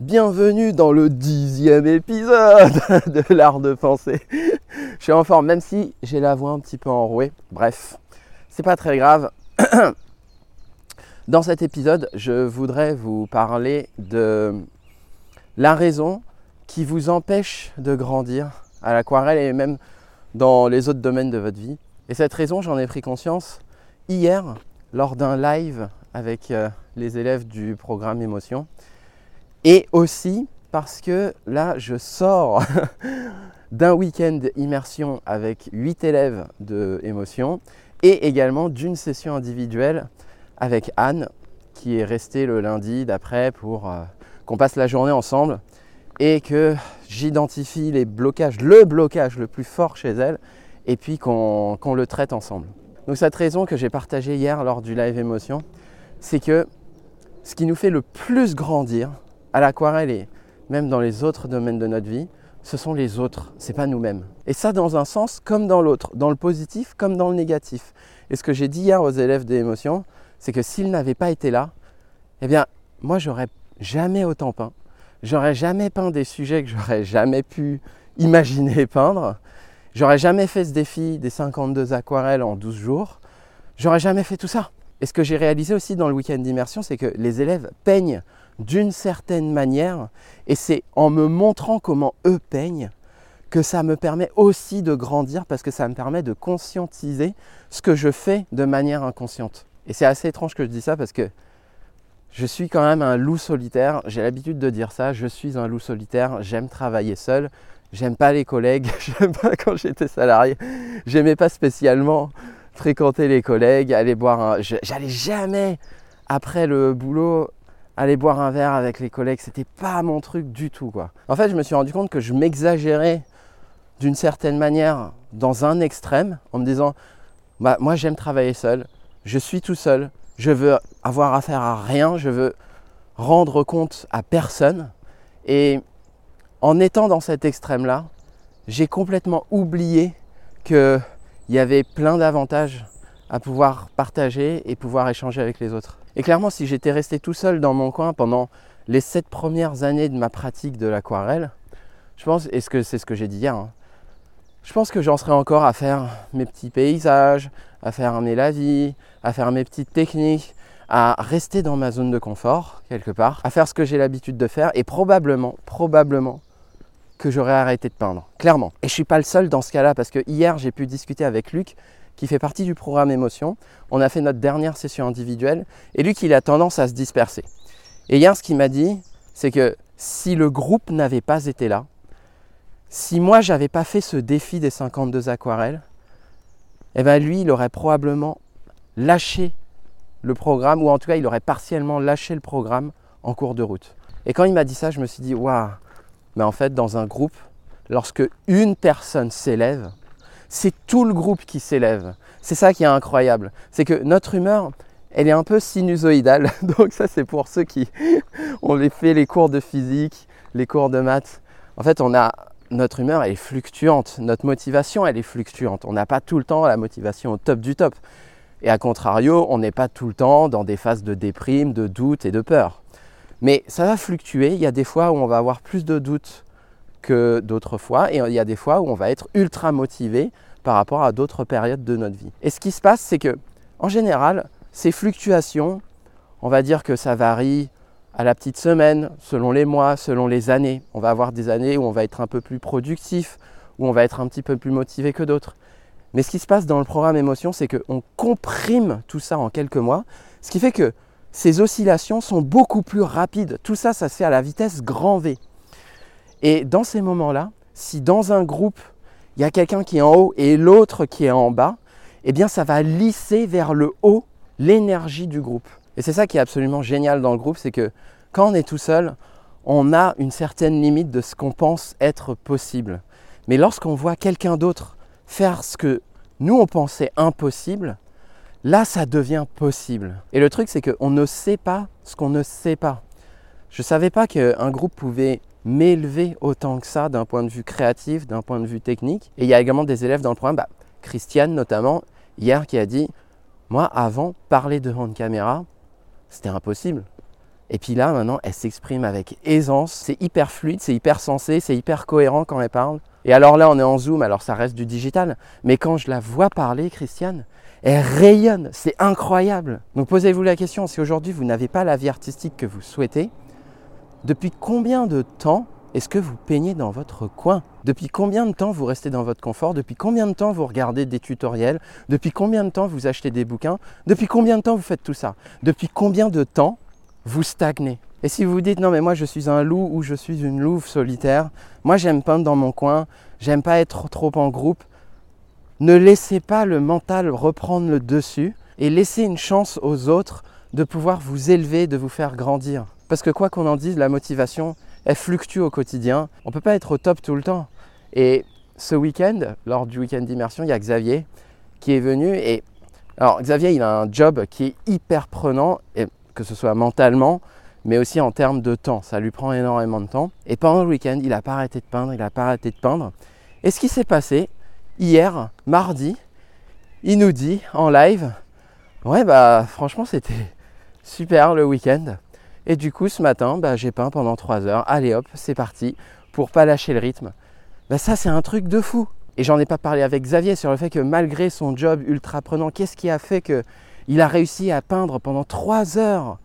Bienvenue dans le dixième épisode de l'art de penser. Je suis en forme, même si j'ai la voix un petit peu enrouée. Bref, c'est pas très grave. Dans cet épisode, je voudrais vous parler de la raison qui vous empêche de grandir à l'aquarelle et même dans les autres domaines de votre vie. Et cette raison, j'en ai pris conscience hier lors d'un live avec euh, les élèves du programme Émotion. Et aussi parce que là, je sors d'un week-end immersion avec 8 élèves de Émotion et également d'une session individuelle avec Anne qui est restée le lundi d'après pour euh, qu'on passe la journée ensemble et que j'identifie les blocages, le blocage le plus fort chez elle et puis qu'on le traite ensemble. Donc cette raison que j'ai partagée hier lors du live émotion, c'est que ce qui nous fait le plus grandir à l'aquarelle et même dans les autres domaines de notre vie, ce sont les autres, c'est pas nous-mêmes. Et ça dans un sens comme dans l'autre, dans le positif comme dans le négatif. Et ce que j'ai dit hier aux élèves des émotions, c'est que s'ils n'avaient pas été là, eh bien, moi, j'aurais jamais autant peint. J'aurais jamais peint des sujets que j'aurais jamais pu imaginer peindre. J'aurais jamais fait ce défi des 52 aquarelles en 12 jours. J'aurais jamais fait tout ça. Et ce que j'ai réalisé aussi dans le week-end d'immersion, c'est que les élèves peignent d'une certaine manière, et c'est en me montrant comment eux peignent que ça me permet aussi de grandir parce que ça me permet de conscientiser ce que je fais de manière inconsciente. Et c'est assez étrange que je dis ça parce que je suis quand même un loup solitaire. J'ai l'habitude de dire ça. Je suis un loup solitaire. J'aime travailler seul. J'aime pas les collègues. J'aime pas quand j'étais salarié. J'aimais pas spécialement fréquenter les collègues, aller boire un. J'allais jamais après le boulot aller boire un verre avec les collègues. C'était pas mon truc du tout. En fait, je me suis rendu compte que je m'exagérais d'une certaine manière dans un extrême en me disant bah, moi j'aime travailler seul je suis tout seul, je veux avoir affaire à rien, je veux rendre compte à personne. Et en étant dans cet extrême-là, j'ai complètement oublié qu'il y avait plein d'avantages à pouvoir partager et pouvoir échanger avec les autres. Et clairement, si j'étais resté tout seul dans mon coin pendant les sept premières années de ma pratique de l'aquarelle, je pense, et c'est ce que j'ai dit hier, hein, je pense que j'en serais encore à faire mes petits paysages, à fermer la vie, à faire mes petites techniques, à rester dans ma zone de confort quelque part, à faire ce que j'ai l'habitude de faire et probablement, probablement que j'aurais arrêté de peindre, clairement. Et je suis pas le seul dans ce cas-là parce que hier j'ai pu discuter avec Luc qui fait partie du programme émotion. On a fait notre dernière session individuelle et Luc il a tendance à se disperser. Et hier ce qu'il m'a dit, c'est que si le groupe n'avait pas été là, si moi j'avais pas fait ce défi des 52 aquarelles, eh bien lui, il aurait probablement lâché le programme, ou en tout cas, il aurait partiellement lâché le programme en cours de route. Et quand il m'a dit ça, je me suis dit, waouh, mais en fait, dans un groupe, lorsque une personne s'élève, c'est tout le groupe qui s'élève. C'est ça qui est incroyable. C'est que notre humeur, elle est un peu sinusoïdale. Donc ça, c'est pour ceux qui ont fait les cours de physique, les cours de maths. En fait, on a notre humeur est fluctuante, notre motivation elle est fluctuante. On n'a pas tout le temps la motivation au top du top. Et à contrario, on n'est pas tout le temps dans des phases de déprime, de doute et de peur. Mais ça va fluctuer. Il y a des fois où on va avoir plus de doutes que d'autres fois, et il y a des fois où on va être ultra motivé par rapport à d'autres périodes de notre vie. Et ce qui se passe, c'est que, en général, ces fluctuations, on va dire que ça varie à la petite semaine, selon les mois, selon les années. On va avoir des années où on va être un peu plus productif, où on va être un petit peu plus motivé que d'autres. Mais ce qui se passe dans le programme émotion, c'est qu'on comprime tout ça en quelques mois, ce qui fait que ces oscillations sont beaucoup plus rapides. Tout ça, ça se fait à la vitesse grand V. Et dans ces moments-là, si dans un groupe, il y a quelqu'un qui est en haut et l'autre qui est en bas, eh bien ça va lisser vers le haut l'énergie du groupe. Et c'est ça qui est absolument génial dans le groupe, c'est que quand on est tout seul, on a une certaine limite de ce qu'on pense être possible. Mais lorsqu'on voit quelqu'un d'autre faire ce que nous on pensait impossible, là ça devient possible. Et le truc c'est qu'on ne sait pas ce qu'on ne sait pas. Je ne savais pas qu'un groupe pouvait m'élever autant que ça d'un point de vue créatif, d'un point de vue technique. Et il y a également des élèves dans le programme, bah, Christiane notamment, hier qui a dit, moi avant, parler devant une caméra, c'était impossible. Et puis là, maintenant, elle s'exprime avec aisance. C'est hyper fluide, c'est hyper sensé, c'est hyper cohérent quand elle parle. Et alors là, on est en Zoom, alors ça reste du digital. Mais quand je la vois parler, Christiane, elle rayonne. C'est incroyable. Donc posez-vous la question, si aujourd'hui vous n'avez pas la vie artistique que vous souhaitez, depuis combien de temps est-ce que vous peignez dans votre coin? Depuis combien de temps vous restez dans votre confort? Depuis combien de temps vous regardez des tutoriels? Depuis combien de temps vous achetez des bouquins? Depuis combien de temps vous faites tout ça? Depuis combien de temps vous stagnez? Et si vous vous dites non mais moi je suis un loup ou je suis une louve solitaire, moi j'aime peindre dans mon coin, j'aime pas être trop en groupe, ne laissez pas le mental reprendre le dessus et laissez une chance aux autres de pouvoir vous élever, de vous faire grandir. Parce que quoi qu'on en dise, la motivation, elle fluctue au quotidien. On ne peut pas être au top tout le temps. Et ce week-end, lors du week-end d'immersion, il y a Xavier qui est venu. Et alors Xavier, il a un job qui est hyper prenant, que ce soit mentalement, mais aussi en termes de temps. Ça lui prend énormément de temps. Et pendant le week-end, il n'a pas arrêté de peindre, il n'a pas arrêté de peindre. Et ce qui s'est passé hier, mardi, il nous dit en live, ouais bah franchement c'était super le week-end. Et du coup, ce matin, bah, j'ai peint pendant 3 heures. Allez hop, c'est parti, pour pas lâcher le rythme. Bah, ça, c'est un truc de fou. Et j'en ai pas parlé avec Xavier sur le fait que malgré son job ultra prenant, qu'est-ce qui a fait qu'il a réussi à peindre pendant 3 heures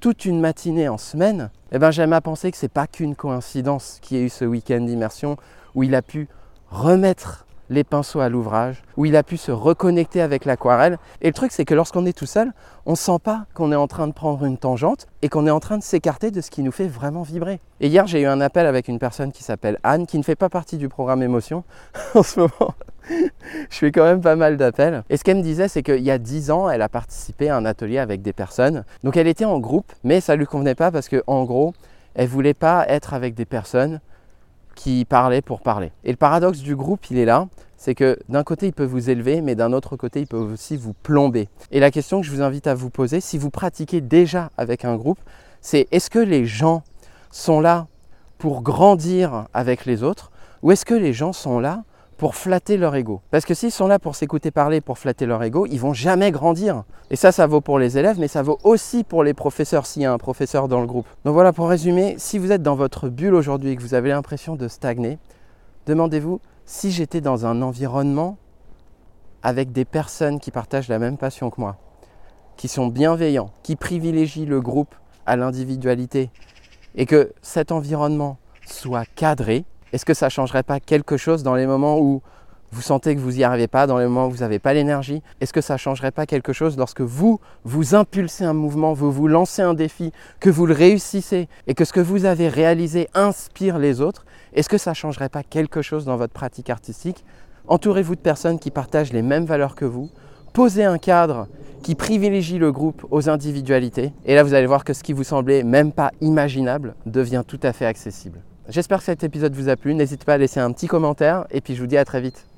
toute une matinée en semaine? Eh bien, j'aime à penser que c'est pas qu'une coïncidence qu'il y ait eu ce week-end d'immersion où il a pu remettre les pinceaux à l'ouvrage, où il a pu se reconnecter avec l'aquarelle. Et le truc, c'est que lorsqu'on est tout seul, on ne sent pas qu'on est en train de prendre une tangente et qu'on est en train de s'écarter de ce qui nous fait vraiment vibrer. Et hier, j'ai eu un appel avec une personne qui s'appelle Anne, qui ne fait pas partie du programme émotion en ce moment. je fais quand même pas mal d'appels. Et ce qu'elle me disait, c'est qu'il y a 10 ans, elle a participé à un atelier avec des personnes. Donc elle était en groupe, mais ça ne lui convenait pas parce qu'en gros, elle voulait pas être avec des personnes qui parlait pour parler. Et le paradoxe du groupe, il est là, c'est que d'un côté, il peut vous élever, mais d'un autre côté, il peut aussi vous plomber. Et la question que je vous invite à vous poser, si vous pratiquez déjà avec un groupe, c'est est-ce que les gens sont là pour grandir avec les autres, ou est-ce que les gens sont là pour flatter leur ego. Parce que s'ils sont là pour s'écouter parler, pour flatter leur ego, ils vont jamais grandir. Et ça, ça vaut pour les élèves, mais ça vaut aussi pour les professeurs s'il y a un professeur dans le groupe. Donc voilà, pour résumer, si vous êtes dans votre bulle aujourd'hui et que vous avez l'impression de stagner, demandez-vous si j'étais dans un environnement avec des personnes qui partagent la même passion que moi, qui sont bienveillants, qui privilégient le groupe à l'individualité, et que cet environnement soit cadré, est-ce que ça ne changerait pas quelque chose dans les moments où vous sentez que vous n'y arrivez pas, dans les moments où vous n'avez pas l'énergie? Est-ce que ça ne changerait pas quelque chose lorsque vous, vous impulsez un mouvement, vous vous lancez un défi, que vous le réussissez et que ce que vous avez réalisé inspire les autres? Est-ce que ça ne changerait pas quelque chose dans votre pratique artistique? Entourez-vous de personnes qui partagent les mêmes valeurs que vous. Posez un cadre qui privilégie le groupe aux individualités. Et là, vous allez voir que ce qui vous semblait même pas imaginable devient tout à fait accessible. J'espère que cet épisode vous a plu. N'hésitez pas à laisser un petit commentaire et puis je vous dis à très vite.